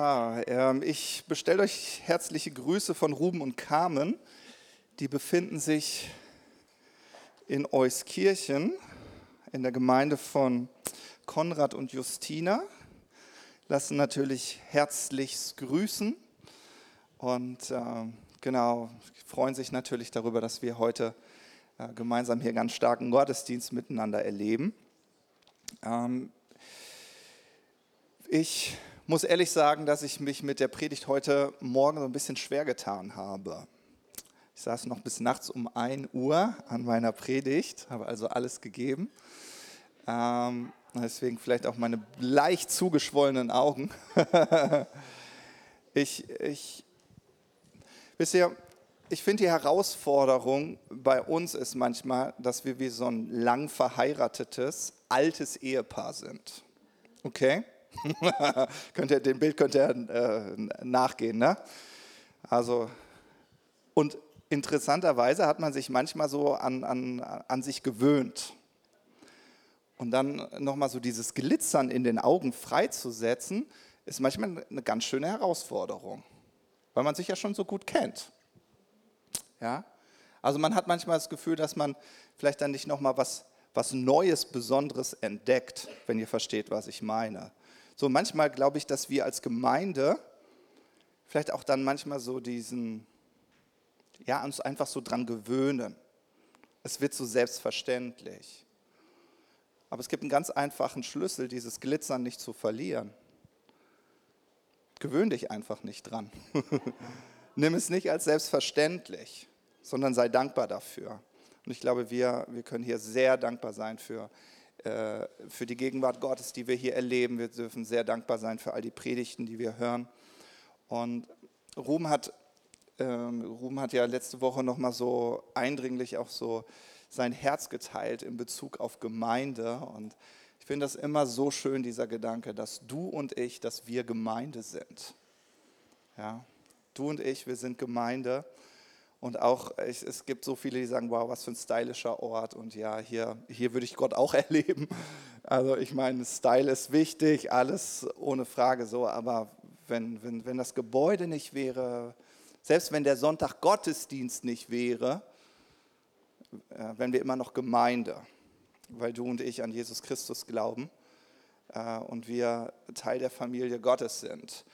Ja, ähm, ich bestelle euch herzliche Grüße von Ruben und Carmen. Die befinden sich in Euskirchen in der Gemeinde von Konrad und Justina. Lassen natürlich herzlichst grüßen und äh, genau freuen sich natürlich darüber, dass wir heute äh, gemeinsam hier ganz starken Gottesdienst miteinander erleben. Ähm, ich muss ehrlich sagen, dass ich mich mit der Predigt heute Morgen so ein bisschen schwer getan habe. Ich saß noch bis nachts um 1 Uhr an meiner Predigt, habe also alles gegeben. Ähm, deswegen vielleicht auch meine leicht zugeschwollenen Augen. ich, ich, wisst ihr, ich finde die Herausforderung bei uns ist manchmal, dass wir wie so ein lang verheiratetes, altes Ehepaar sind. Okay? könnt ihr, dem Bild könnt ihr äh, nachgehen. Ne? Also, und interessanterweise hat man sich manchmal so an, an, an sich gewöhnt. Und dann nochmal so dieses Glitzern in den Augen freizusetzen, ist manchmal eine ganz schöne Herausforderung, weil man sich ja schon so gut kennt. Ja? Also man hat manchmal das Gefühl, dass man vielleicht dann nicht nochmal was, was Neues, Besonderes entdeckt, wenn ihr versteht, was ich meine. So manchmal glaube ich, dass wir als Gemeinde vielleicht auch dann manchmal so diesen, ja, uns einfach so dran gewöhnen. Es wird so selbstverständlich. Aber es gibt einen ganz einfachen Schlüssel, dieses Glitzern nicht zu verlieren. Gewöhn dich einfach nicht dran. Nimm es nicht als selbstverständlich, sondern sei dankbar dafür. Und ich glaube, wir, wir können hier sehr dankbar sein für für die Gegenwart Gottes, die wir hier erleben. Wir dürfen sehr dankbar sein für all die Predigten, die wir hören. Und Ruhm hat, ähm, hat ja letzte Woche nochmal so eindringlich auch so sein Herz geteilt in Bezug auf Gemeinde. Und ich finde das immer so schön, dieser Gedanke, dass du und ich, dass wir Gemeinde sind. Ja, du und ich, wir sind Gemeinde. Und auch, ich, es gibt so viele, die sagen, wow, was für ein stylischer Ort. Und ja, hier, hier würde ich Gott auch erleben. Also ich meine, Style ist wichtig, alles ohne Frage so. Aber wenn, wenn, wenn das Gebäude nicht wäre, selbst wenn der Sonntag Gottesdienst nicht wäre, äh, wären wir immer noch Gemeinde, weil du und ich an Jesus Christus glauben äh, und wir Teil der Familie Gottes sind.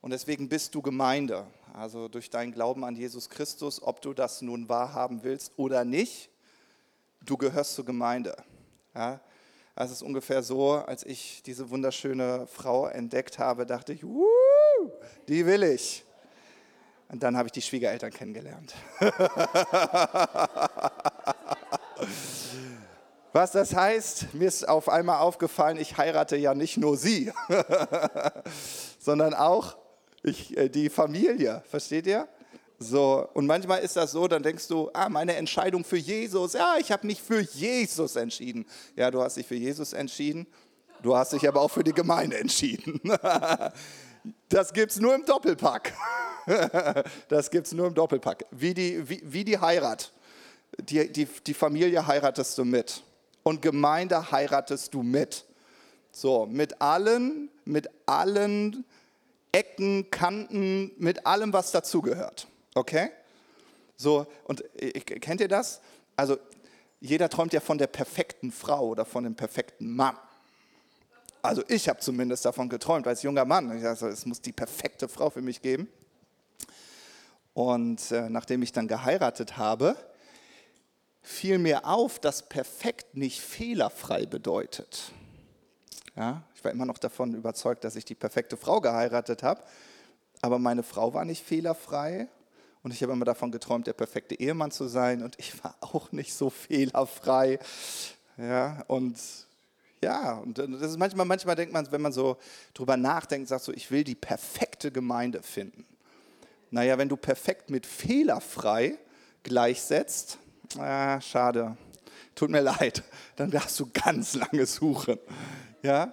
Und deswegen bist du Gemeinde. Also durch deinen Glauben an Jesus Christus, ob du das nun wahrhaben willst oder nicht, du gehörst zur Gemeinde. Ja? Es ist ungefähr so, als ich diese wunderschöne Frau entdeckt habe, dachte ich, die will ich. Und dann habe ich die Schwiegereltern kennengelernt. Was das heißt, mir ist auf einmal aufgefallen, ich heirate ja nicht nur sie, sondern auch ich, äh, die Familie, versteht ihr? So, und manchmal ist das so, dann denkst du, ah, meine Entscheidung für Jesus, ja, ich habe mich für Jesus entschieden. Ja, du hast dich für Jesus entschieden, du hast dich aber auch für die Gemeinde entschieden. Das gibt es nur im Doppelpack. Das gibt es nur im Doppelpack. Wie die, wie, wie die Heirat. Die, die, die Familie heiratest du mit. Und Gemeinde heiratest du mit. So, mit allen, mit allen Ecken, Kanten, mit allem, was dazugehört. Okay? So, und kennt ihr das? Also, jeder träumt ja von der perfekten Frau oder von dem perfekten Mann. Also, ich habe zumindest davon geträumt als junger Mann. Also, es muss die perfekte Frau für mich geben. Und äh, nachdem ich dann geheiratet habe, fiel mir auf, dass perfekt nicht fehlerfrei bedeutet. Ja, ich war immer noch davon überzeugt, dass ich die perfekte Frau geheiratet habe. Aber meine Frau war nicht fehlerfrei. Und ich habe immer davon geträumt, der perfekte Ehemann zu sein. Und ich war auch nicht so fehlerfrei. Ja, und ja, und das ist manchmal, manchmal denkt man, wenn man so drüber nachdenkt, sagt so, ich will die perfekte Gemeinde finden. Naja, wenn du perfekt mit fehlerfrei gleichsetzt, ah, schade, tut mir leid, dann darfst du ganz lange suchen. Ja?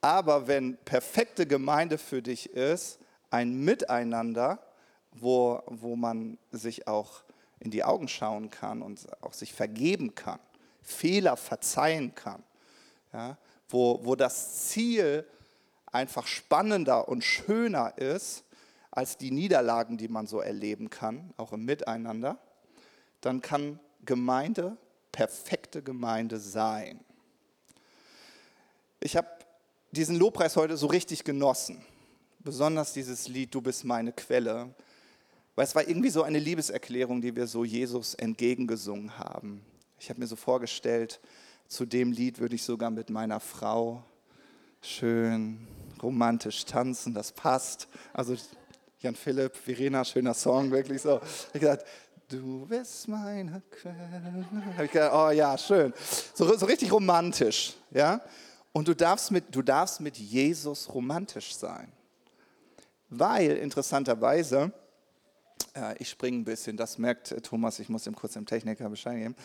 Aber wenn perfekte Gemeinde für dich ist, ein Miteinander, wo, wo man sich auch in die Augen schauen kann und auch sich vergeben kann, Fehler verzeihen kann, ja? wo, wo das Ziel einfach spannender und schöner ist als die Niederlagen, die man so erleben kann, auch im Miteinander, dann kann Gemeinde perfekte Gemeinde sein. Ich habe diesen Lobpreis heute so richtig genossen, besonders dieses Lied Du bist meine Quelle, weil es war irgendwie so eine Liebeserklärung, die wir so Jesus entgegengesungen haben. Ich habe mir so vorgestellt, zu dem Lied würde ich sogar mit meiner Frau schön romantisch tanzen, das passt. Also Jan Philipp, Verena, schöner Song, wirklich so. Ich habe gesagt, du bist meine Quelle. Ich gedacht, oh ja, schön. So, so richtig romantisch, ja. Und du darfst, mit, du darfst mit Jesus romantisch sein. Weil, interessanterweise, äh, ich springe ein bisschen, das merkt Thomas, ich muss ihm kurz dem Techniker Bescheid geben.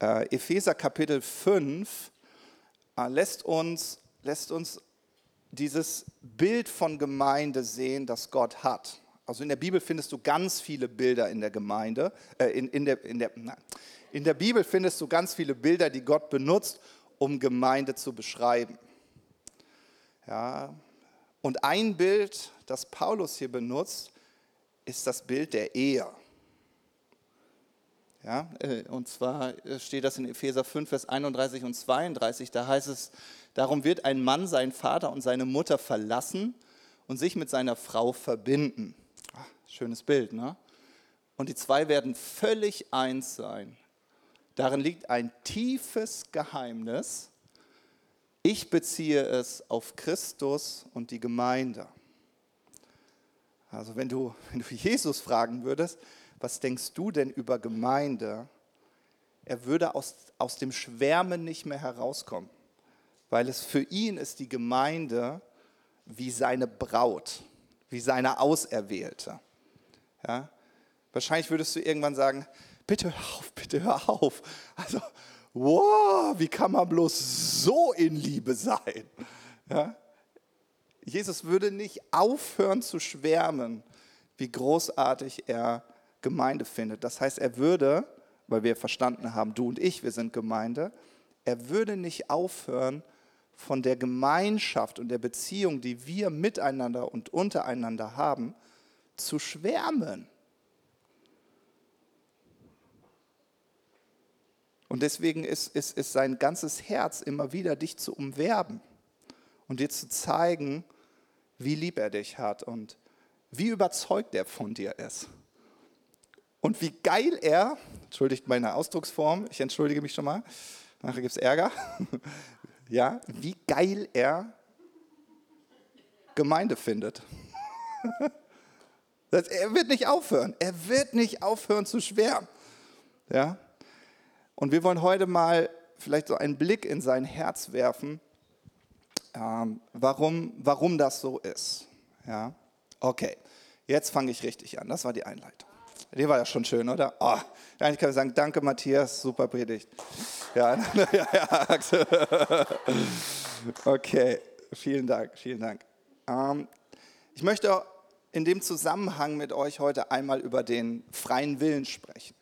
Äh, Epheser Kapitel 5 äh, lässt, uns, lässt uns dieses Bild von Gemeinde sehen, das Gott hat. Also in der Bibel findest du ganz viele Bilder in der Gemeinde, äh, in, in, der, in, der, in der Bibel findest du ganz viele Bilder, die Gott benutzt, um Gemeinde zu beschreiben. Ja. Und ein Bild, das Paulus hier benutzt, ist das Bild der Ehe. Ja, äh, und zwar äh, steht das in Epheser 5, Vers 31 und 32. Da heißt es, darum wird ein Mann seinen Vater und seine Mutter verlassen und sich mit seiner Frau verbinden. Ach, schönes Bild, ne? Und die zwei werden völlig eins sein. Darin liegt ein tiefes Geheimnis. Ich beziehe es auf Christus und die Gemeinde. Also wenn du, wenn du Jesus fragen würdest, was denkst du denn über Gemeinde? Er würde aus, aus dem Schwärmen nicht mehr herauskommen, weil es für ihn ist die Gemeinde wie seine Braut, wie seine Auserwählte. Ja? Wahrscheinlich würdest du irgendwann sagen, bitte hör auf, bitte hör auf. Also, wow, wie kann man bloß so in Liebe sein? Ja? Jesus würde nicht aufhören zu schwärmen, wie großartig er Gemeinde findet. Das heißt, er würde, weil wir verstanden haben, du und ich, wir sind Gemeinde, er würde nicht aufhören, von der Gemeinschaft und der Beziehung, die wir miteinander und untereinander haben, zu schwärmen. Und deswegen ist, ist, ist sein ganzes Herz immer wieder, dich zu umwerben und dir zu zeigen, wie lieb er dich hat und wie überzeugt er von dir ist. Und wie geil er, entschuldigt meine Ausdrucksform, ich entschuldige mich schon mal, nachher gibt es Ärger, ja, wie geil er Gemeinde findet. er wird nicht aufhören, er wird nicht aufhören zu schwärmen. Ja? Und wir wollen heute mal vielleicht so einen Blick in sein Herz werfen, ähm, warum, warum das so ist. Ja? Okay, jetzt fange ich richtig an. Das war die Einleitung. Die war ja schon schön, oder? Oh, eigentlich kann ich sagen, danke Matthias, super Predigt. Ja, ja, ja. Okay, vielen Dank, vielen Dank. Ähm, ich möchte in dem Zusammenhang mit euch heute einmal über den freien Willen sprechen.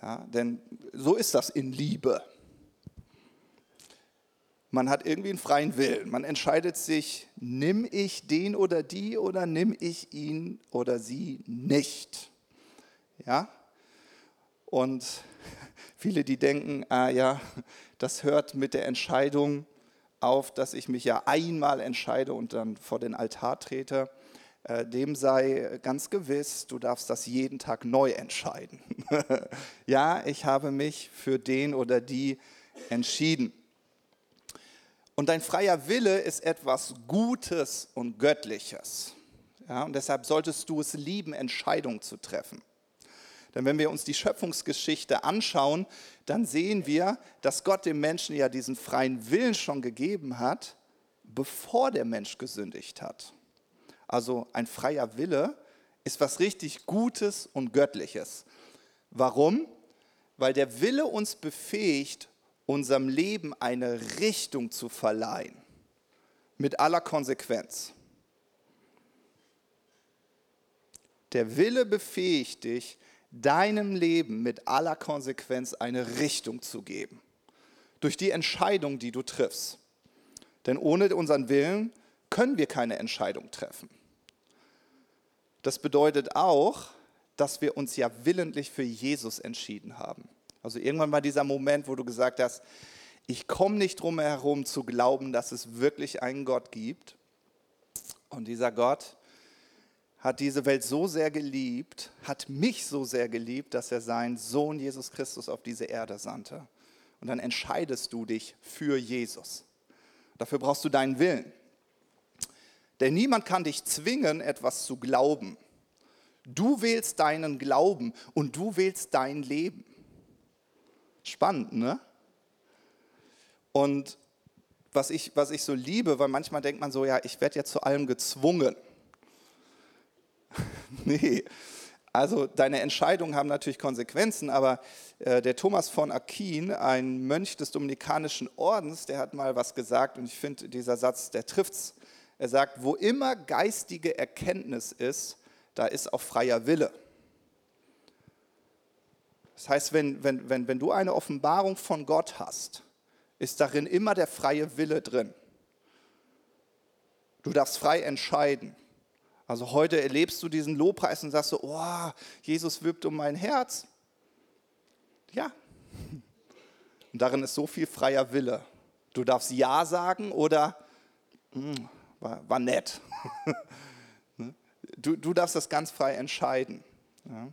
Ja, denn so ist das in Liebe. Man hat irgendwie einen freien Willen. Man entscheidet sich, nimm ich den oder die oder nimm ich ihn oder sie nicht. Ja? Und viele, die denken, ah ja, das hört mit der Entscheidung auf, dass ich mich ja einmal entscheide und dann vor den Altar trete. Äh, dem sei ganz gewiss, du darfst das jeden Tag neu entscheiden. ja, ich habe mich für den oder die entschieden. Und dein freier Wille ist etwas Gutes und Göttliches. Ja, und deshalb solltest du es lieben, Entscheidungen zu treffen. Denn wenn wir uns die Schöpfungsgeschichte anschauen, dann sehen wir, dass Gott dem Menschen ja diesen freien Willen schon gegeben hat, bevor der Mensch gesündigt hat. Also ein freier Wille ist was richtig Gutes und Göttliches. Warum? Weil der Wille uns befähigt, unserem Leben eine Richtung zu verleihen. Mit aller Konsequenz. Der Wille befähigt dich, deinem Leben mit aller Konsequenz eine Richtung zu geben. Durch die Entscheidung, die du triffst. Denn ohne unseren Willen können wir keine Entscheidung treffen. Das bedeutet auch, dass wir uns ja willentlich für Jesus entschieden haben. Also irgendwann war dieser Moment, wo du gesagt hast, ich komme nicht drum herum zu glauben, dass es wirklich einen Gott gibt. Und dieser Gott hat diese Welt so sehr geliebt, hat mich so sehr geliebt, dass er seinen Sohn Jesus Christus auf diese Erde sandte. Und dann entscheidest du dich für Jesus. Dafür brauchst du deinen Willen. Denn niemand kann dich zwingen, etwas zu glauben. Du wählst deinen Glauben und du wählst dein Leben. Spannend, ne? Und was ich, was ich so liebe, weil manchmal denkt man so, ja, ich werde ja zu allem gezwungen. nee, also deine Entscheidungen haben natürlich Konsequenzen, aber äh, der Thomas von Aquin, ein Mönch des Dominikanischen Ordens, der hat mal was gesagt und ich finde, dieser Satz, der trifft's. Er sagt, wo immer geistige Erkenntnis ist, da ist auch freier Wille. Das heißt, wenn, wenn, wenn, wenn du eine Offenbarung von Gott hast, ist darin immer der freie Wille drin. Du darfst frei entscheiden. Also heute erlebst du diesen Lobpreis und sagst so, oh, Jesus wirbt um mein Herz. Ja. Und darin ist so viel freier Wille. Du darfst Ja sagen oder hm, war, war nett. Ne? du, du darfst das ganz frei entscheiden. Ja.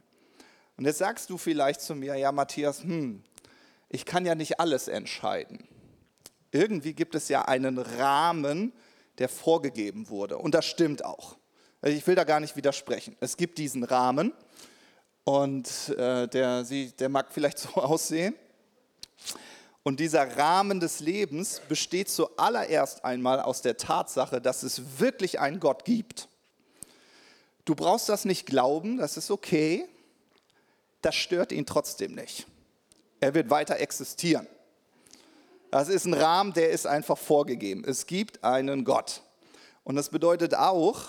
Und jetzt sagst du vielleicht zu mir, ja Matthias, hm, ich kann ja nicht alles entscheiden. Irgendwie gibt es ja einen Rahmen, der vorgegeben wurde. Und das stimmt auch. Ich will da gar nicht widersprechen. Es gibt diesen Rahmen und äh, der, der mag vielleicht so aussehen. Und dieser Rahmen des Lebens besteht zuallererst einmal aus der Tatsache, dass es wirklich einen Gott gibt. Du brauchst das nicht glauben, das ist okay. Das stört ihn trotzdem nicht. Er wird weiter existieren. Das ist ein Rahmen, der ist einfach vorgegeben. Es gibt einen Gott. Und das bedeutet auch,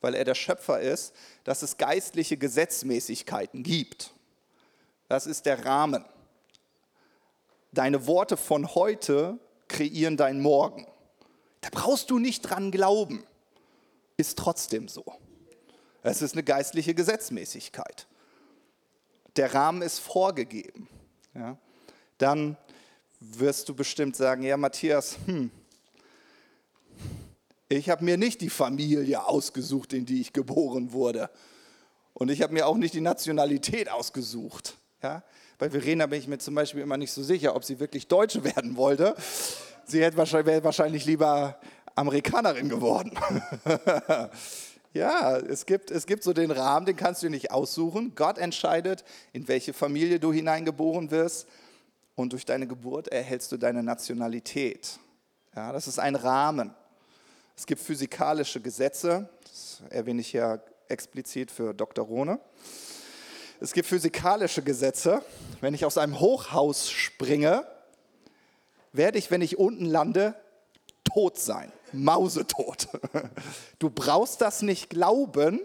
weil er der Schöpfer ist, dass es geistliche Gesetzmäßigkeiten gibt. Das ist der Rahmen. Deine Worte von heute kreieren dein Morgen. Da brauchst du nicht dran glauben. Ist trotzdem so. Es ist eine geistliche Gesetzmäßigkeit. Der Rahmen ist vorgegeben. Ja? Dann wirst du bestimmt sagen, ja Matthias, hm, ich habe mir nicht die Familie ausgesucht, in die ich geboren wurde. Und ich habe mir auch nicht die Nationalität ausgesucht. Ja? Bei Verena bin ich mir zum Beispiel immer nicht so sicher, ob sie wirklich Deutsche werden wollte. Sie wäre wahrscheinlich lieber Amerikanerin geworden. ja, es gibt, es gibt so den Rahmen, den kannst du nicht aussuchen. Gott entscheidet, in welche Familie du hineingeboren wirst. Und durch deine Geburt erhältst du deine Nationalität. Ja, das ist ein Rahmen. Es gibt physikalische Gesetze, das erwähne ich hier explizit für Dr. Rohne. Es gibt physikalische Gesetze. Wenn ich aus einem Hochhaus springe, werde ich, wenn ich unten lande, tot sein. Mausetot. Du brauchst das nicht glauben.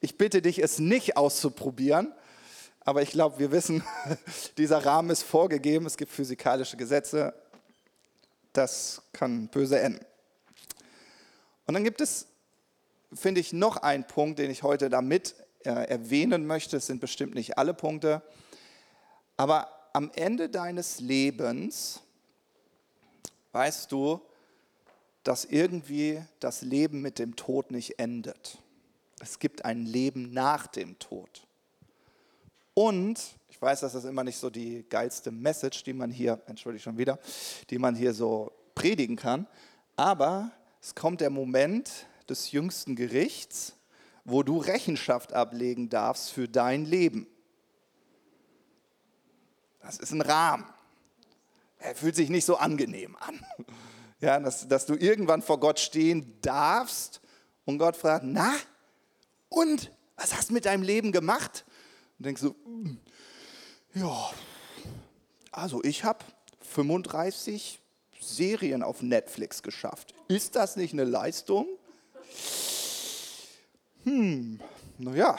Ich bitte dich, es nicht auszuprobieren. Aber ich glaube, wir wissen, dieser Rahmen ist vorgegeben. Es gibt physikalische Gesetze. Das kann böse enden. Und dann gibt es, finde ich, noch einen Punkt, den ich heute damit äh, erwähnen möchte. Es sind bestimmt nicht alle Punkte. Aber am Ende deines Lebens weißt du, dass irgendwie das Leben mit dem Tod nicht endet. Es gibt ein Leben nach dem Tod. Und ich weiß, das ist immer nicht so die geilste Message, die man hier, entschuldige schon wieder, die man hier so predigen kann, aber es kommt der Moment des jüngsten Gerichts, wo du Rechenschaft ablegen darfst für dein Leben. Das ist ein Rahmen. Er fühlt sich nicht so angenehm an. Ja, dass, dass du irgendwann vor Gott stehen darfst und Gott fragt, na, und was hast du mit deinem Leben gemacht? Und denkst du, hm, ja, also ich habe 35 Serien auf Netflix geschafft. Ist das nicht eine Leistung? Hm, naja,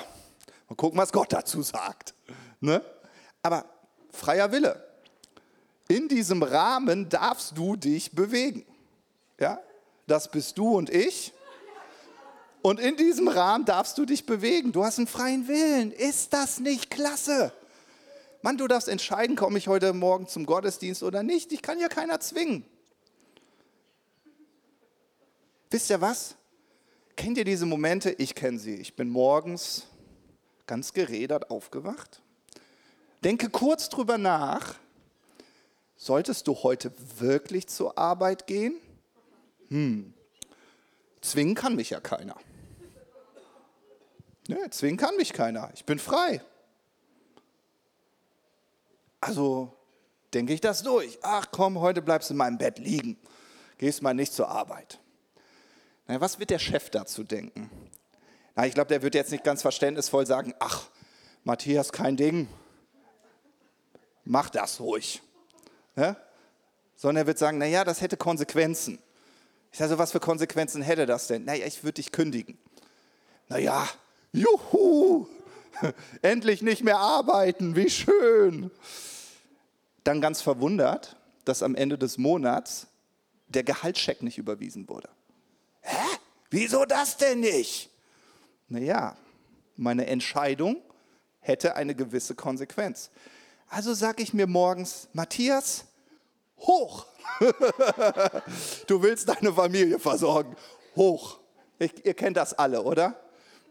mal gucken, was Gott dazu sagt. Ne? Aber freier Wille. In diesem Rahmen darfst du dich bewegen. Ja? Das bist du und ich. Und in diesem Rahmen darfst du dich bewegen. Du hast einen freien Willen. Ist das nicht klasse? Mann, du darfst entscheiden, komme ich heute Morgen zum Gottesdienst oder nicht. Ich kann ja keiner zwingen. Wisst ihr was? Kennt ihr diese Momente? Ich kenne sie. Ich bin morgens ganz gerädert aufgewacht. Denke kurz drüber nach. Solltest du heute wirklich zur Arbeit gehen? Hm, zwingen kann mich ja keiner. Ne, zwingen kann mich keiner. Ich bin frei. Also denke ich das durch. Ach komm, heute bleibst du in meinem Bett liegen. Gehst mal nicht zur Arbeit. Na, was wird der Chef dazu denken? Na, ich glaube, der wird jetzt nicht ganz verständnisvoll sagen, ach, Matthias, kein Ding. Mach das ruhig. Ne? Sondern er wird sagen, naja, das hätte Konsequenzen. Ich sage so, was für Konsequenzen hätte das denn? Naja, ich würde dich kündigen. Naja, juhu, endlich nicht mehr arbeiten, wie schön. Dann ganz verwundert, dass am Ende des Monats der Gehaltscheck nicht überwiesen wurde. Wieso das denn nicht? Naja, meine Entscheidung hätte eine gewisse Konsequenz. Also sage ich mir morgens, Matthias, hoch. du willst deine Familie versorgen. Hoch. Ich, ihr kennt das alle, oder?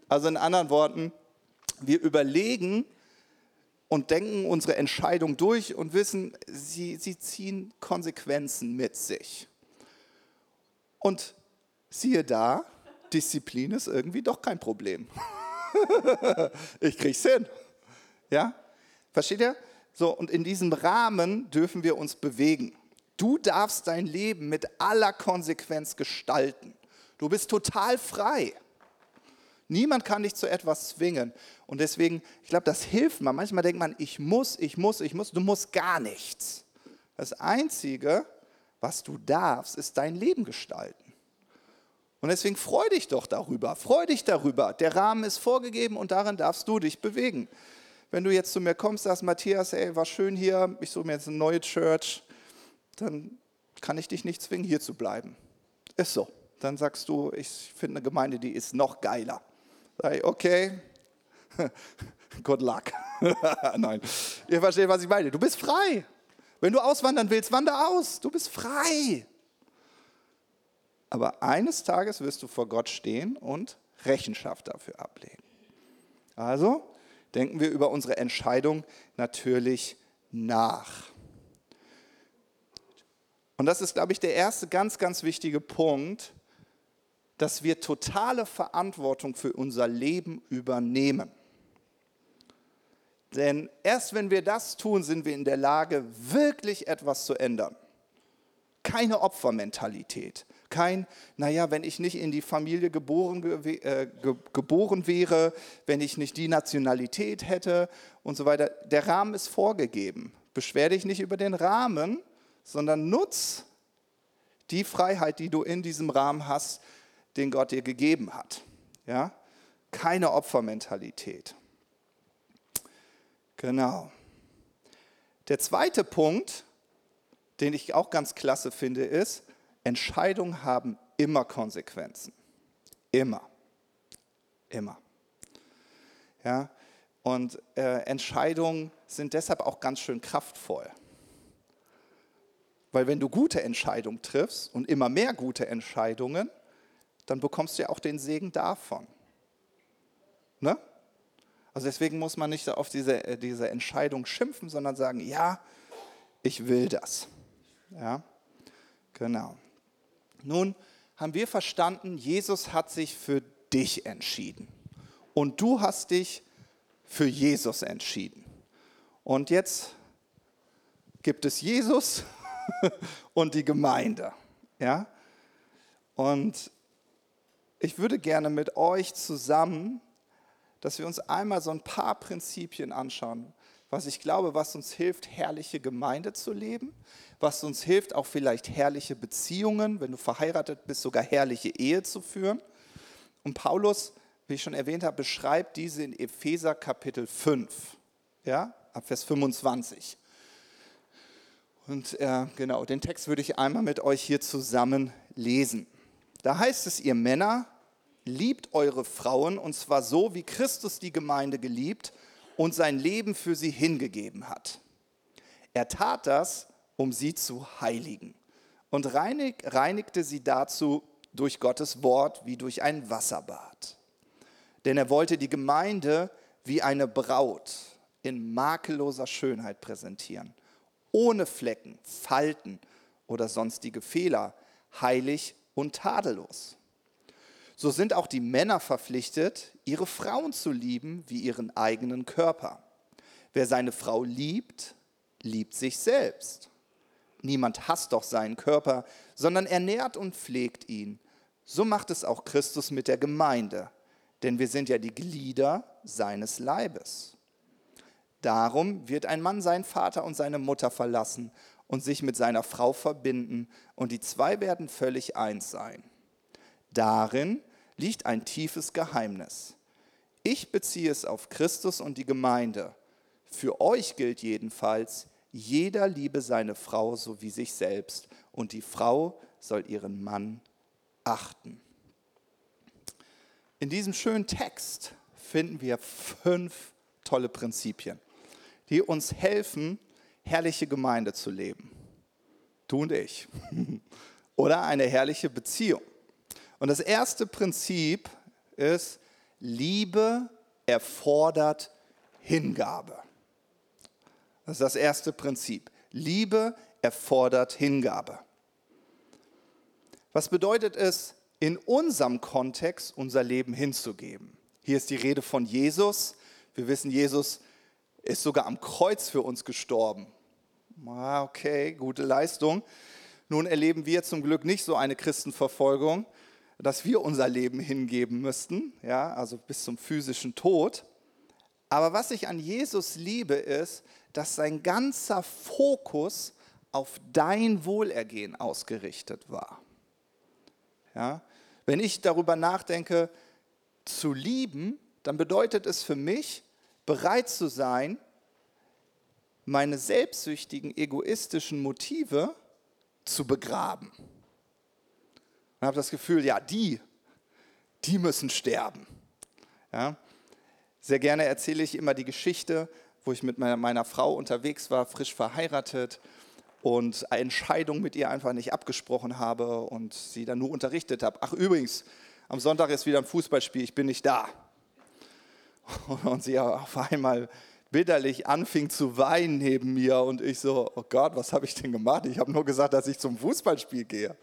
Also in anderen Worten, wir überlegen und denken unsere Entscheidung durch und wissen, sie, sie ziehen Konsequenzen mit sich. Und siehe da, Disziplin ist irgendwie doch kein Problem. ich krieg's hin. Ja? Versteht ihr? So, und in diesem Rahmen dürfen wir uns bewegen. Du darfst dein Leben mit aller Konsequenz gestalten. Du bist total frei. Niemand kann dich zu etwas zwingen. Und deswegen, ich glaube, das hilft man. Manchmal denkt man, ich muss, ich muss, ich muss. Du musst gar nichts. Das Einzige, was du darfst, ist dein Leben gestalten. Und deswegen freu dich doch darüber. Freu dich darüber. Der Rahmen ist vorgegeben und darin darfst du dich bewegen. Wenn du jetzt zu mir kommst, sagst, Matthias, ey, war schön hier, ich suche mir jetzt eine neue Church, dann kann ich dich nicht zwingen, hier zu bleiben. Ist so. Dann sagst du, ich finde eine Gemeinde, die ist noch geiler. Sag ich, okay, good luck. Nein, ihr versteht, was ich meine. Du bist frei. Wenn du auswandern willst, wander aus. Du bist frei. Aber eines Tages wirst du vor Gott stehen und Rechenschaft dafür ablegen. Also denken wir über unsere Entscheidung natürlich nach. Und das ist, glaube ich, der erste ganz, ganz wichtige Punkt, dass wir totale Verantwortung für unser Leben übernehmen. Denn erst wenn wir das tun, sind wir in der Lage, wirklich etwas zu ändern. Keine Opfermentalität. Kein, naja, wenn ich nicht in die Familie geboren, äh, geboren wäre, wenn ich nicht die Nationalität hätte und so weiter. Der Rahmen ist vorgegeben. Beschwer dich nicht über den Rahmen, sondern nutz die Freiheit, die du in diesem Rahmen hast, den Gott dir gegeben hat. Ja? Keine Opfermentalität. Genau. Der zweite Punkt, den ich auch ganz klasse finde, ist, Entscheidungen haben immer Konsequenzen. Immer. Immer. Ja? Und äh, Entscheidungen sind deshalb auch ganz schön kraftvoll. Weil wenn du gute Entscheidungen triffst und immer mehr gute Entscheidungen, dann bekommst du ja auch den Segen davon. Ne? Also deswegen muss man nicht auf diese, äh, diese Entscheidung schimpfen, sondern sagen, ja, ich will das. Ja, genau. Nun haben wir verstanden, Jesus hat sich für dich entschieden. Und du hast dich für Jesus entschieden. Und jetzt gibt es Jesus und die Gemeinde. Ja? Und ich würde gerne mit euch zusammen, dass wir uns einmal so ein paar Prinzipien anschauen, was ich glaube, was uns hilft, herrliche Gemeinde zu leben, was uns hilft, auch vielleicht herrliche Beziehungen, wenn du verheiratet bist, sogar herrliche Ehe zu führen. Und Paulus, wie ich schon erwähnt habe, beschreibt diese in Epheser Kapitel 5, ja, ab Vers 25. Und äh, genau, den Text würde ich einmal mit euch hier zusammen lesen. Da heißt es, ihr Männer, liebt eure Frauen und zwar so, wie Christus die Gemeinde geliebt und sein Leben für sie hingegeben hat. Er tat das, um sie zu heiligen und reinig, reinigte sie dazu durch Gottes Wort wie durch ein Wasserbad. Denn er wollte die Gemeinde wie eine Braut in makelloser Schönheit präsentieren, ohne Flecken, Falten oder sonstige Fehler, heilig und tadellos. So sind auch die Männer verpflichtet, ihre Frauen zu lieben wie ihren eigenen Körper. Wer seine Frau liebt, liebt sich selbst. Niemand hasst doch seinen Körper, sondern ernährt und pflegt ihn. So macht es auch Christus mit der Gemeinde, denn wir sind ja die Glieder seines Leibes. Darum wird ein Mann seinen Vater und seine Mutter verlassen und sich mit seiner Frau verbinden, und die zwei werden völlig eins sein. Darin liegt ein tiefes Geheimnis. Ich beziehe es auf Christus und die Gemeinde. Für euch gilt jedenfalls, jeder liebe seine Frau so wie sich selbst, und die Frau soll ihren Mann achten. In diesem schönen Text finden wir fünf tolle Prinzipien, die uns helfen, herrliche Gemeinde zu leben. Du und ich. Oder eine herrliche Beziehung. Und das erste Prinzip ist, Liebe erfordert Hingabe. Das ist das erste Prinzip. Liebe erfordert Hingabe. Was bedeutet es, in unserem Kontext unser Leben hinzugeben? Hier ist die Rede von Jesus. Wir wissen, Jesus ist sogar am Kreuz für uns gestorben. Ah, okay, gute Leistung. Nun erleben wir zum Glück nicht so eine Christenverfolgung, dass wir unser Leben hingeben müssten, ja, also bis zum physischen Tod. Aber was ich an Jesus liebe, ist, dass sein ganzer Fokus auf dein Wohlergehen ausgerichtet war. Ja? Wenn ich darüber nachdenke, zu lieben, dann bedeutet es für mich, bereit zu sein, meine selbstsüchtigen, egoistischen Motive zu begraben. Und habe das Gefühl, ja, die, die müssen sterben. Ja? Sehr gerne erzähle ich immer die Geschichte, wo ich mit meiner, meiner Frau unterwegs war, frisch verheiratet und eine Entscheidung mit ihr einfach nicht abgesprochen habe und sie dann nur unterrichtet habe. Ach übrigens, am Sonntag ist wieder ein Fußballspiel, ich bin nicht da. Und sie auf einmal bitterlich anfing zu weinen neben mir und ich so, oh Gott, was habe ich denn gemacht? Ich habe nur gesagt, dass ich zum Fußballspiel gehe.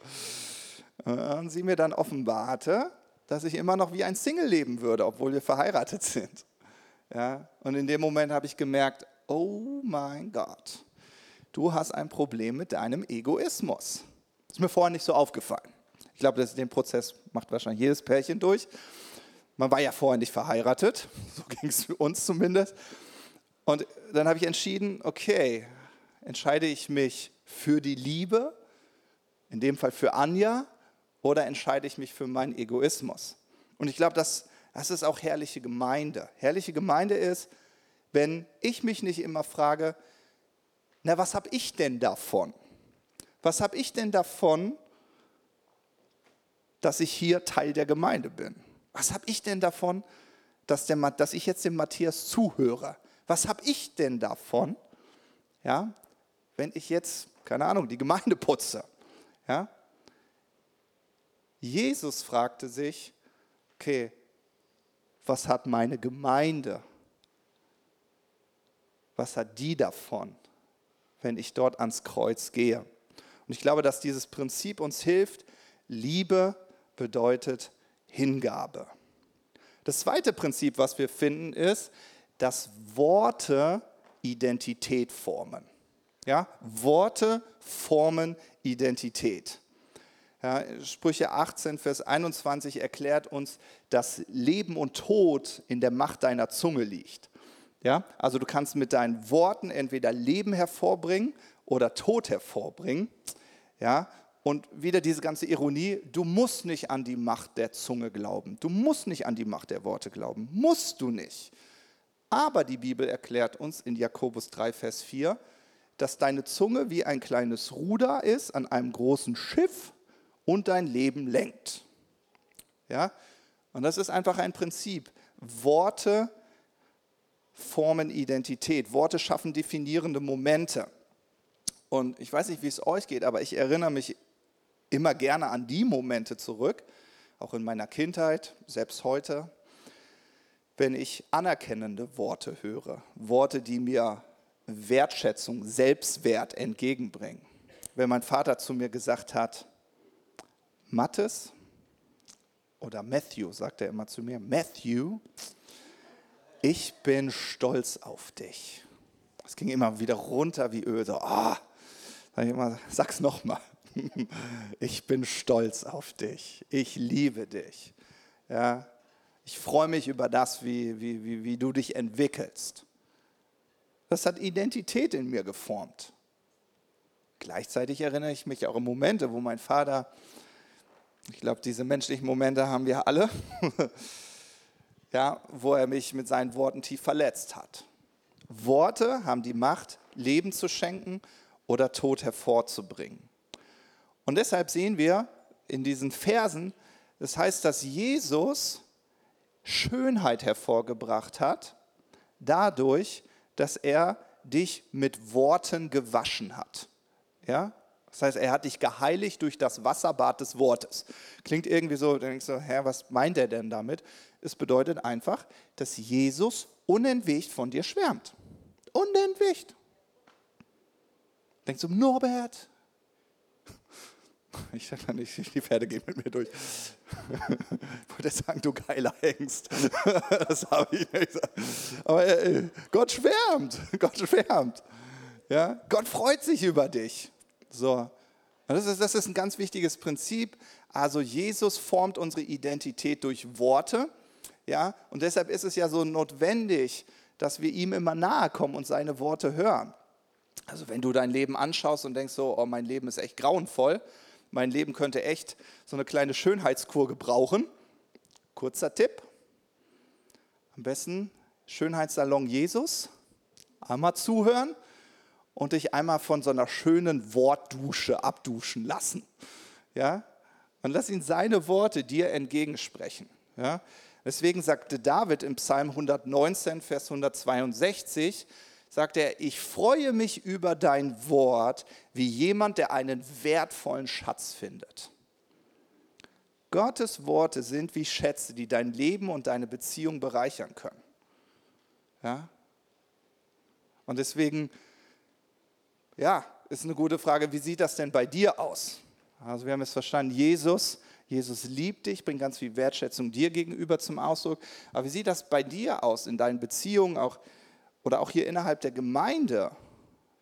Und sie mir dann offenbarte, dass ich immer noch wie ein Single leben würde, obwohl wir verheiratet sind. Ja, und in dem Moment habe ich gemerkt, oh mein Gott, du hast ein Problem mit deinem Egoismus. Das ist mir vorher nicht so aufgefallen. Ich glaube, den Prozess macht wahrscheinlich jedes Pärchen durch. Man war ja vorher nicht verheiratet, so ging es uns zumindest. Und dann habe ich entschieden, okay, entscheide ich mich für die Liebe, in dem Fall für Anja, oder entscheide ich mich für meinen Egoismus? Und ich glaube, das, das ist auch herrliche Gemeinde. Herrliche Gemeinde ist, wenn ich mich nicht immer frage, na, was habe ich denn davon? Was habe ich denn davon, dass ich hier Teil der Gemeinde bin? Was habe ich denn davon, dass, der, dass ich jetzt dem Matthias zuhöre? Was habe ich denn davon, ja, wenn ich jetzt, keine Ahnung, die Gemeinde putze? Ja? Jesus fragte sich, okay, was hat meine Gemeinde? Was hat die davon, wenn ich dort ans Kreuz gehe? Und ich glaube, dass dieses Prinzip uns hilft. Liebe bedeutet Hingabe. Das zweite Prinzip, was wir finden, ist, dass Worte Identität formen. Ja? Worte formen Identität. Ja, Sprüche 18, Vers 21 erklärt uns, dass Leben und Tod in der Macht deiner Zunge liegt. Ja, also du kannst mit deinen Worten entweder Leben hervorbringen oder Tod hervorbringen. Ja, und wieder diese ganze Ironie, du musst nicht an die Macht der Zunge glauben. Du musst nicht an die Macht der Worte glauben. Musst du nicht. Aber die Bibel erklärt uns in Jakobus 3, Vers 4, dass deine Zunge wie ein kleines Ruder ist an einem großen Schiff und dein Leben lenkt. Ja? Und das ist einfach ein Prinzip. Worte formen Identität. Worte schaffen definierende Momente. Und ich weiß nicht, wie es euch geht, aber ich erinnere mich immer gerne an die Momente zurück, auch in meiner Kindheit, selbst heute, wenn ich anerkennende Worte höre, Worte, die mir Wertschätzung, Selbstwert entgegenbringen. Wenn mein Vater zu mir gesagt hat, Mattes oder Matthew, sagt er immer zu mir, Matthew, ich bin stolz auf dich. Es ging immer wieder runter wie Öl, so, ah, sag ich immer, sag's nochmal. Ich bin stolz auf dich. Ich liebe dich. Ja, ich freue mich über das, wie, wie, wie, wie du dich entwickelst. Das hat Identität in mir geformt. Gleichzeitig erinnere ich mich auch an Momente, wo mein Vater, ich glaube, diese menschlichen Momente haben wir alle, ja, wo er mich mit seinen Worten tief verletzt hat. Worte haben die Macht, Leben zu schenken oder Tod hervorzubringen. Und deshalb sehen wir in diesen Versen, das heißt, dass Jesus Schönheit hervorgebracht hat, dadurch, dass er dich mit Worten gewaschen hat. Ja? Das heißt, er hat dich geheiligt durch das Wasserbad des Wortes. Klingt irgendwie so, du denkst so, Herr, was meint er denn damit? Es bedeutet einfach, dass Jesus unentwegt von dir schwärmt. Unentwegt. Denkst du, Norbert, ich sage nicht, die Pferde gehen mit mir durch. Ich wollte sagen, du geiler Hengst. Das habe ich nicht gesagt. Aber äh, Gott schwärmt. Gott schwärmt. Ja? Gott freut sich über dich. So. Das ist, das ist ein ganz wichtiges Prinzip. Also Jesus formt unsere Identität durch Worte. Ja? Und deshalb ist es ja so notwendig, dass wir ihm immer nahe kommen und seine Worte hören. Also wenn du dein Leben anschaust und denkst so, oh, mein Leben ist echt grauenvoll, mein Leben könnte echt so eine kleine Schönheitskur gebrauchen. Kurzer Tipp. Am besten Schönheitssalon Jesus. Einmal zuhören und dich einmal von so einer schönen Wortdusche abduschen lassen. Ja? Und lass ihn seine Worte dir entgegensprechen. Ja? Deswegen sagte David im Psalm 119, Vers 162, sagt er, ich freue mich über dein Wort wie jemand, der einen wertvollen Schatz findet. Gottes Worte sind wie Schätze, die dein Leben und deine Beziehung bereichern können. Ja? Und deswegen, ja, ist eine gute Frage, wie sieht das denn bei dir aus? Also wir haben es verstanden, Jesus, Jesus liebt dich, bringt ganz viel Wertschätzung dir gegenüber zum Ausdruck. Aber wie sieht das bei dir aus in deinen Beziehungen, auch oder auch hier innerhalb der Gemeinde,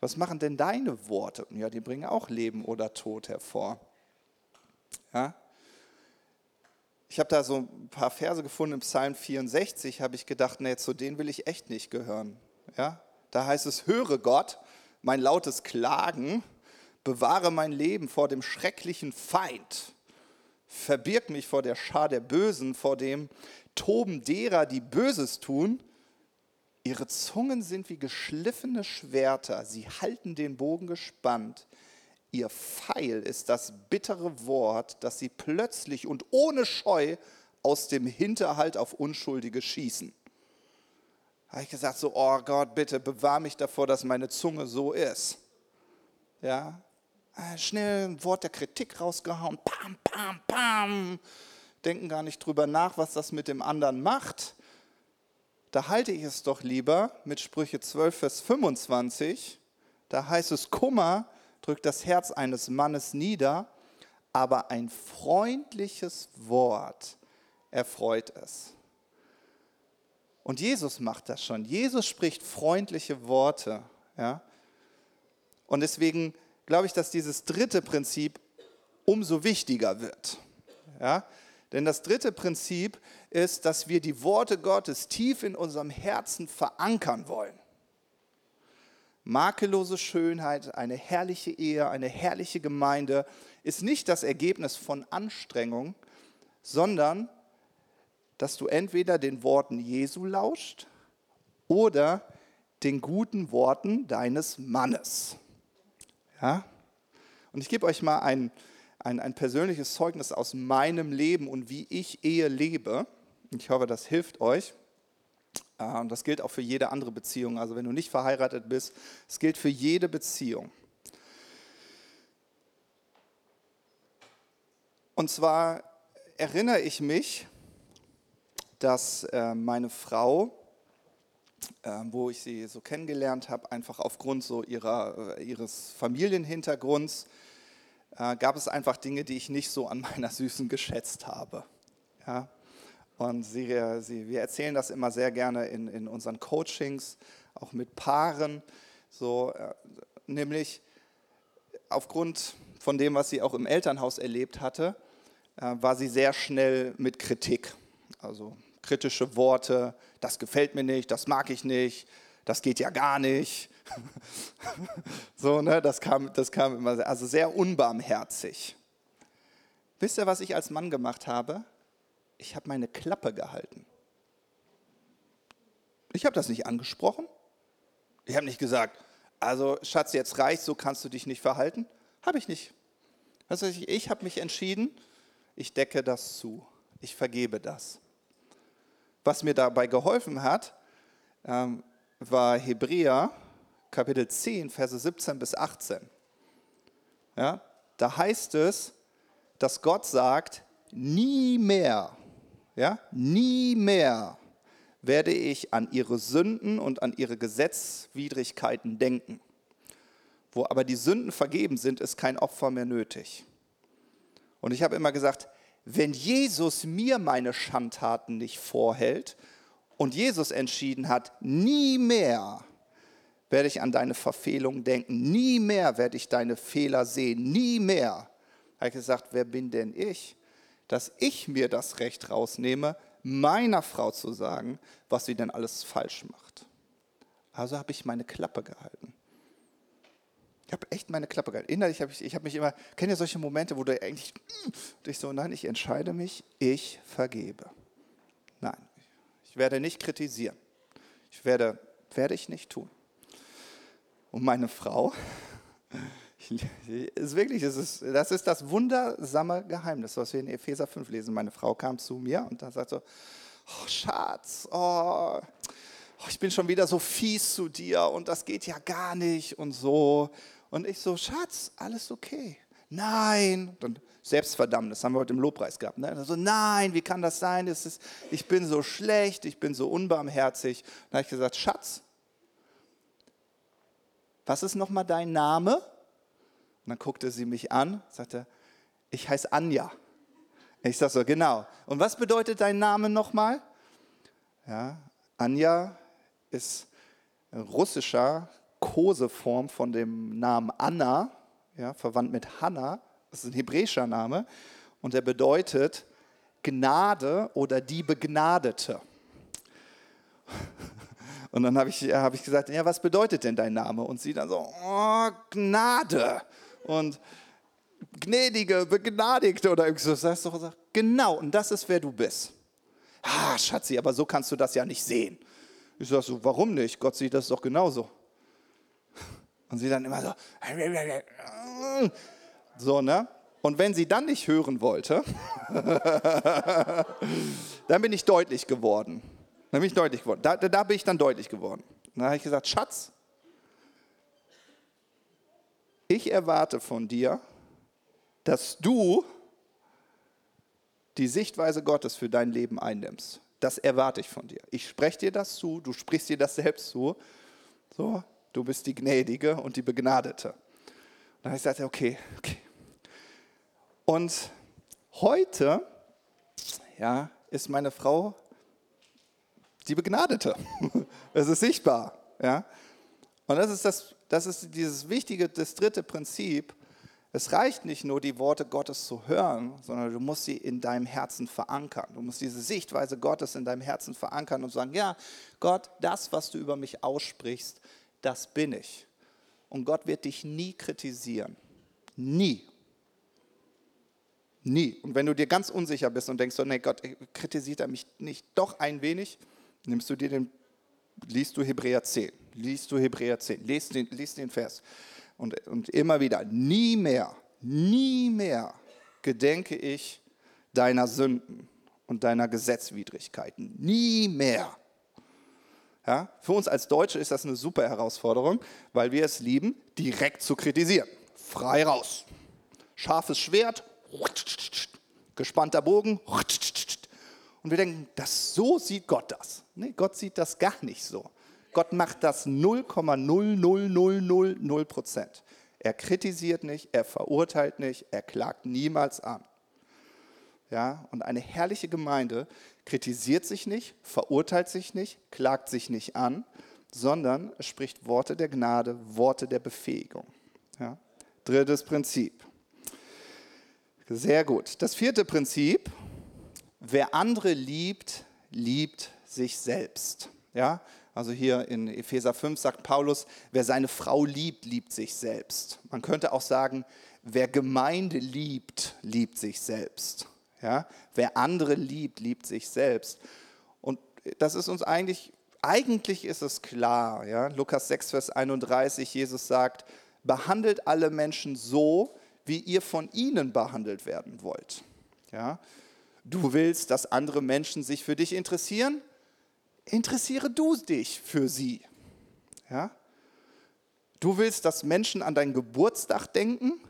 was machen denn deine Worte? Ja, die bringen auch Leben oder Tod hervor. Ja? Ich habe da so ein paar Verse gefunden im Psalm 64, habe ich gedacht, nee, zu denen will ich echt nicht gehören. Ja? Da heißt es, höre Gott, mein lautes Klagen, bewahre mein Leben vor dem schrecklichen Feind, verbirg mich vor der Schar der Bösen, vor dem Toben derer, die Böses tun, Ihre Zungen sind wie geschliffene Schwerter, sie halten den Bogen gespannt. Ihr Pfeil ist das bittere Wort, das sie plötzlich und ohne Scheu aus dem Hinterhalt auf Unschuldige schießen. Habe ich gesagt, so, oh Gott, bitte bewahr mich davor, dass meine Zunge so ist. Ja, äh, schnell ein Wort der Kritik rausgehauen, pam, pam, pam. Denken gar nicht drüber nach, was das mit dem anderen macht da halte ich es doch lieber mit Sprüche 12, Vers 25. Da heißt es, Kummer drückt das Herz eines Mannes nieder, aber ein freundliches Wort erfreut es. Und Jesus macht das schon. Jesus spricht freundliche Worte. Ja? Und deswegen glaube ich, dass dieses dritte Prinzip umso wichtiger wird. Ja? Denn das dritte Prinzip ist, dass wir die Worte Gottes tief in unserem Herzen verankern wollen. Makellose Schönheit, eine herrliche Ehe, eine herrliche Gemeinde ist nicht das Ergebnis von Anstrengung, sondern dass du entweder den Worten Jesu lauscht oder den guten Worten deines Mannes. Ja? Und ich gebe euch mal ein, ein, ein persönliches Zeugnis aus meinem Leben und wie ich Ehe lebe. Ich hoffe, das hilft euch. Äh, und das gilt auch für jede andere Beziehung. Also wenn du nicht verheiratet bist, es gilt für jede Beziehung. Und zwar erinnere ich mich, dass äh, meine Frau, äh, wo ich sie so kennengelernt habe, einfach aufgrund so ihrer, ihres Familienhintergrunds, gab es einfach Dinge, die ich nicht so an meiner Süßen geschätzt habe. Ja? Und sie, sie, wir erzählen das immer sehr gerne in, in unseren Coachings, auch mit Paaren. So, äh, nämlich aufgrund von dem, was sie auch im Elternhaus erlebt hatte, äh, war sie sehr schnell mit Kritik. Also kritische Worte, das gefällt mir nicht, das mag ich nicht, das geht ja gar nicht. so, ne, das kam, das kam immer, also sehr unbarmherzig. Wisst ihr, was ich als Mann gemacht habe? ich habe meine Klappe gehalten. Ich habe das nicht angesprochen. Ich habe nicht gesagt, also Schatz, jetzt reicht, so kannst du dich nicht verhalten. Habe ich nicht. Also ich, ich habe mich entschieden, ich decke das zu. Ich vergebe das. Was mir dabei geholfen hat, ähm, war Hebräer Kapitel 10, Verse 17 bis 18. Ja, da heißt es, dass Gott sagt, nie mehr ja, nie mehr werde ich an ihre Sünden und an ihre Gesetzwidrigkeiten denken. Wo aber die Sünden vergeben sind, ist kein Opfer mehr nötig. Und ich habe immer gesagt, wenn Jesus mir meine Schandtaten nicht vorhält und Jesus entschieden hat, nie mehr werde ich an deine Verfehlungen denken, nie mehr werde ich deine Fehler sehen, nie mehr, habe ich gesagt, wer bin denn ich? dass ich mir das Recht rausnehme, meiner Frau zu sagen, was sie denn alles falsch macht. Also habe ich meine Klappe gehalten. Ich habe echt meine Klappe gehalten. Innerlich habe ich, ich habe mich immer, kennt ihr solche Momente, wo du eigentlich, dich so, nein, ich entscheide mich, ich vergebe. Nein, ich werde nicht kritisieren. Ich werde, werde ich nicht tun. Und meine Frau, ist wirklich, ist, das ist das wundersame Geheimnis, was wir in Epheser 5 lesen. Meine Frau kam zu mir und dann sagt so, oh Schatz, oh, oh, ich bin schon wieder so fies zu dir und das geht ja gar nicht und so. Und ich so, Schatz, alles okay. Nein, und Selbstverdammnis haben wir heute im Lobpreis gehabt. Ne? Also, nein, wie kann das sein? Es ist, ich bin so schlecht, ich bin so unbarmherzig. Dann habe ich gesagt, Schatz, was ist nochmal dein Name? Und dann guckte sie mich an, sagte, ich heiße Anja. Ich sage so, genau. Und was bedeutet dein Name nochmal? Ja, Anja ist russischer Koseform von dem Namen Anna, ja, verwandt mit Hannah. Das ist ein hebräischer Name und er bedeutet Gnade oder die Begnadete. Und dann habe ich, hab ich gesagt, ja, was bedeutet denn dein Name? Und sie dann so, oh, Gnade und gnädige, begnadigte oder du, genau, und das ist, wer du bist. Ah, Schatzi, aber so kannst du das ja nicht sehen. Ich sage so, warum nicht? Gott sieht das doch genauso. Und sie dann immer so, so, ne? Und wenn sie dann nicht hören wollte, dann bin ich deutlich geworden. Dann bin ich deutlich geworden. Da, da bin ich dann deutlich geworden. Dann habe ich gesagt, Schatz, ich erwarte von dir, dass du die Sichtweise Gottes für dein Leben einnimmst. Das erwarte ich von dir. Ich spreche dir das zu, du sprichst dir das selbst zu. So, du bist die Gnädige und die Begnadete. Und dann habe ich gesagt, okay, okay. Und heute, ja, ist meine Frau die Begnadete. Es ist sichtbar, ja. Und das ist das das ist dieses wichtige, das dritte Prinzip. Es reicht nicht nur, die Worte Gottes zu hören, sondern du musst sie in deinem Herzen verankern. Du musst diese Sichtweise Gottes in deinem Herzen verankern und sagen, ja, Gott, das, was du über mich aussprichst, das bin ich. Und Gott wird dich nie kritisieren. Nie. Nie. Und wenn du dir ganz unsicher bist und denkst, oh nee, Gott, kritisiert er mich nicht doch ein wenig, nimmst du dir den, liest du Hebräer 10 liest du Hebräer 10, liest den, liest den Vers. Und, und immer wieder, nie mehr, nie mehr gedenke ich deiner Sünden und deiner Gesetzwidrigkeiten. Nie mehr. Ja, für uns als Deutsche ist das eine super Herausforderung, weil wir es lieben, direkt zu kritisieren. Frei raus. Scharfes Schwert, gespannter Bogen. Und wir denken, das, so sieht Gott das. Nee, Gott sieht das gar nicht so. Gott macht das 0,00000 Prozent. Er kritisiert nicht, er verurteilt nicht, er klagt niemals an. Ja, und eine herrliche Gemeinde kritisiert sich nicht, verurteilt sich nicht, klagt sich nicht an, sondern spricht Worte der Gnade, Worte der Befähigung. Ja. Drittes Prinzip. Sehr gut. Das vierte Prinzip, wer andere liebt, liebt sich selbst. Ja, also hier in Epheser 5 sagt Paulus, wer seine Frau liebt, liebt sich selbst. Man könnte auch sagen, wer Gemeinde liebt, liebt sich selbst. Ja? Wer andere liebt, liebt sich selbst. Und das ist uns eigentlich, eigentlich ist es klar. Ja? Lukas 6, Vers 31, Jesus sagt, behandelt alle Menschen so, wie ihr von ihnen behandelt werden wollt. Ja? Du willst, dass andere Menschen sich für dich interessieren? Interessiere du dich für sie. Ja? Du willst, dass Menschen an deinen Geburtstag denken?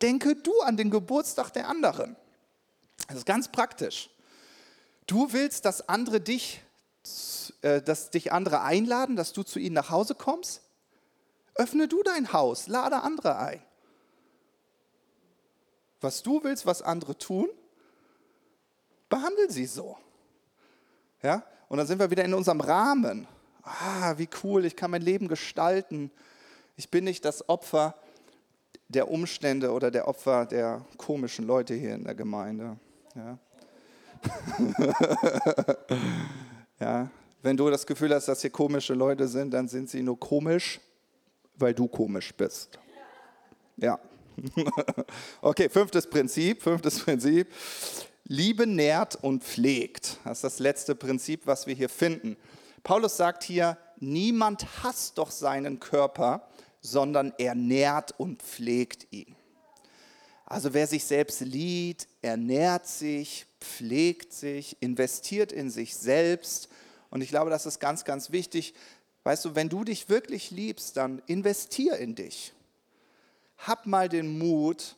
Denke du an den Geburtstag der anderen. Das ist ganz praktisch. Du willst, dass andere dich, äh, dass dich andere einladen, dass du zu ihnen nach Hause kommst? Öffne du dein Haus, lade andere ein. Was du willst, was andere tun, behandle sie so. Ja? Und dann sind wir wieder in unserem Rahmen. Ah, wie cool, ich kann mein Leben gestalten. Ich bin nicht das Opfer der Umstände oder der Opfer der komischen Leute hier in der Gemeinde. Ja. ja. Wenn du das Gefühl hast, dass hier komische Leute sind, dann sind sie nur komisch, weil du komisch bist. Ja. okay, fünftes Prinzip, fünftes Prinzip. Liebe nährt und pflegt. Das ist das letzte Prinzip, was wir hier finden. Paulus sagt hier, niemand hasst doch seinen Körper, sondern er nährt und pflegt ihn. Also wer sich selbst liebt, ernährt sich, pflegt sich, investiert in sich selbst. Und ich glaube, das ist ganz, ganz wichtig. Weißt du, wenn du dich wirklich liebst, dann investier in dich. Hab mal den Mut,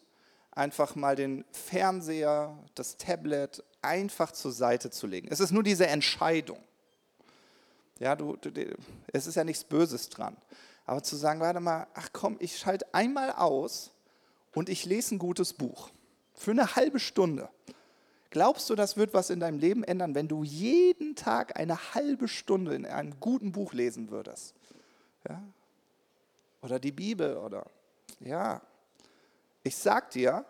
einfach mal den Fernseher, das Tablet einfach zur Seite zu legen. Es ist nur diese Entscheidung. Ja, du, du, es ist ja nichts Böses dran. Aber zu sagen, warte mal, ach komm, ich schalte einmal aus und ich lese ein gutes Buch für eine halbe Stunde. Glaubst du, das wird was in deinem Leben ändern, wenn du jeden Tag eine halbe Stunde in einem guten Buch lesen würdest? Ja? Oder die Bibel oder ja. Ich sag dir,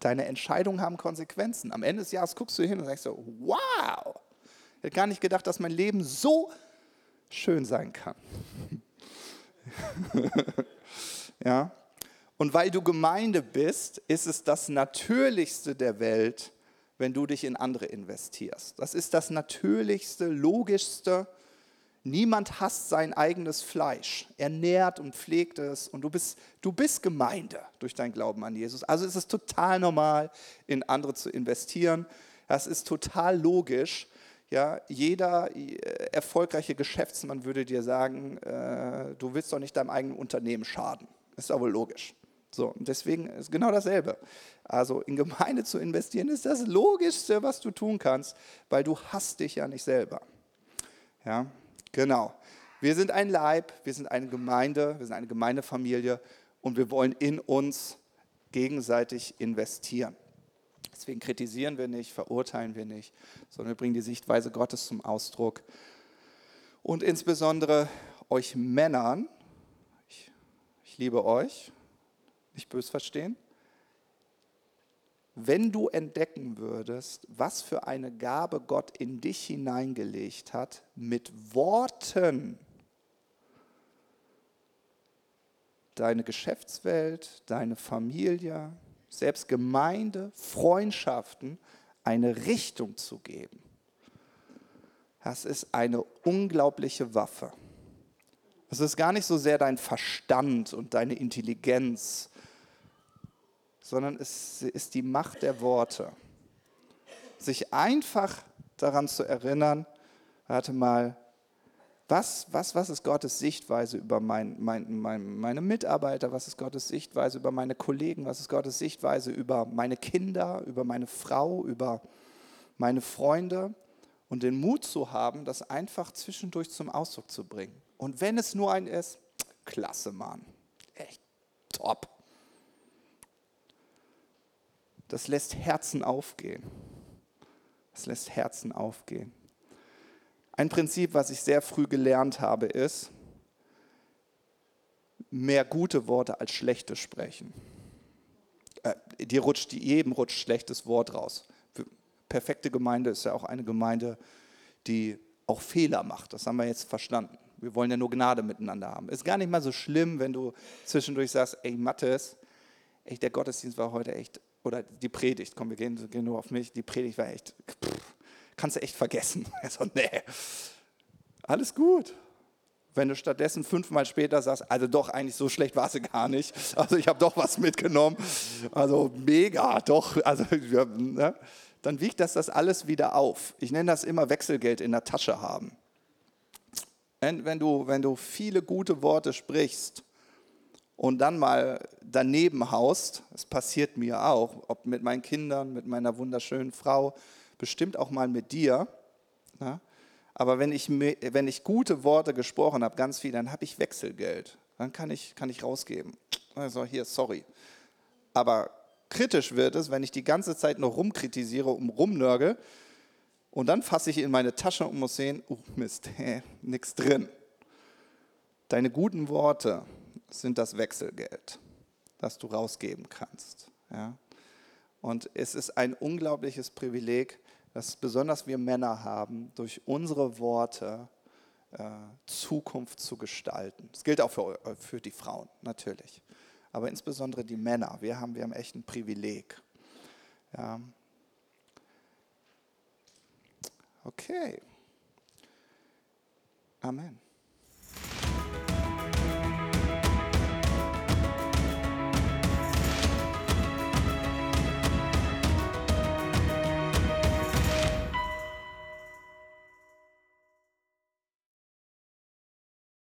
deine Entscheidungen haben Konsequenzen. Am Ende des Jahres guckst du hin und sagst so, wow, ich hätte gar nicht gedacht, dass mein Leben so schön sein kann. ja. Und weil du Gemeinde bist, ist es das Natürlichste der Welt, wenn du dich in andere investierst. Das ist das Natürlichste, Logischste. Niemand hasst sein eigenes Fleisch. Er nährt und pflegt es. Und du bist, du bist Gemeinde durch dein Glauben an Jesus. Also ist es total normal, in andere zu investieren. Das ist total logisch. Ja, jeder äh, erfolgreiche Geschäftsmann würde dir sagen, äh, du willst doch nicht deinem eigenen Unternehmen schaden. Ist aber logisch. So, deswegen ist genau dasselbe. Also in Gemeinde zu investieren ist das Logischste, was du tun kannst, weil du hast dich ja nicht selber. Ja, genau. Wir sind ein Leib, wir sind eine Gemeinde, wir sind eine Gemeindefamilie und wir wollen in uns gegenseitig investieren. Deswegen kritisieren wir nicht, verurteilen wir nicht, sondern wir bringen die Sichtweise Gottes zum Ausdruck. Und insbesondere euch Männern, ich, ich liebe euch, nicht bös verstehen. Wenn du entdecken würdest, was für eine Gabe Gott in dich hineingelegt hat, mit Worten deine Geschäftswelt, deine Familie, selbst Gemeinde, Freundschaften eine Richtung zu geben. Das ist eine unglaubliche Waffe. Es ist gar nicht so sehr dein Verstand und deine Intelligenz, sondern es ist die Macht der Worte. Sich einfach daran zu erinnern, warte mal, was, was, was ist Gottes Sichtweise über mein, mein, mein, meine Mitarbeiter? Was ist Gottes Sichtweise über meine Kollegen? Was ist Gottes Sichtweise über meine Kinder, über meine Frau, über meine Freunde? Und den Mut zu haben, das einfach zwischendurch zum Ausdruck zu bringen. Und wenn es nur ein ist, klasse, Mann. Echt top. Das lässt Herzen aufgehen. Das lässt Herzen aufgehen. Ein Prinzip, was ich sehr früh gelernt habe, ist, mehr gute Worte als schlechte sprechen. Äh, dir rutscht, jedem rutscht schlechtes Wort raus. Perfekte Gemeinde ist ja auch eine Gemeinde, die auch Fehler macht. Das haben wir jetzt verstanden. Wir wollen ja nur Gnade miteinander haben. Ist gar nicht mal so schlimm, wenn du zwischendurch sagst, ey Mathis, echt, der Gottesdienst war heute echt, oder die Predigt, komm, wir gehen, gehen nur auf mich, die Predigt war echt, pff, kannst du echt vergessen. Also, nee, alles gut. Wenn du stattdessen fünfmal später sagst, also doch, eigentlich so schlecht war sie gar nicht. Also ich habe doch was mitgenommen. Also mega, doch. Also, ne? Dann wiegt das das alles wieder auf. Ich nenne das immer Wechselgeld in der Tasche haben. Wenn du, wenn du viele gute Worte sprichst und dann mal daneben haust, das passiert mir auch, ob mit meinen Kindern, mit meiner wunderschönen Frau, bestimmt auch mal mit dir. Ja? Aber wenn ich, wenn ich gute Worte gesprochen habe, ganz viel, dann habe ich Wechselgeld. Dann kann ich, kann ich rausgeben. Also hier, sorry. Aber kritisch wird es, wenn ich die ganze Zeit nur rumkritisiere und rumnörge und dann fasse ich in meine Tasche und muss sehen, oh Mist, hä, nichts drin. Deine guten Worte sind das Wechselgeld, das du rausgeben kannst. Ja? Und es ist ein unglaubliches Privileg, dass besonders wir Männer haben, durch unsere Worte äh, Zukunft zu gestalten. Das gilt auch für, für die Frauen, natürlich. Aber insbesondere die Männer. Wir haben, wir haben echt ein Privileg. Ja. Okay. Amen.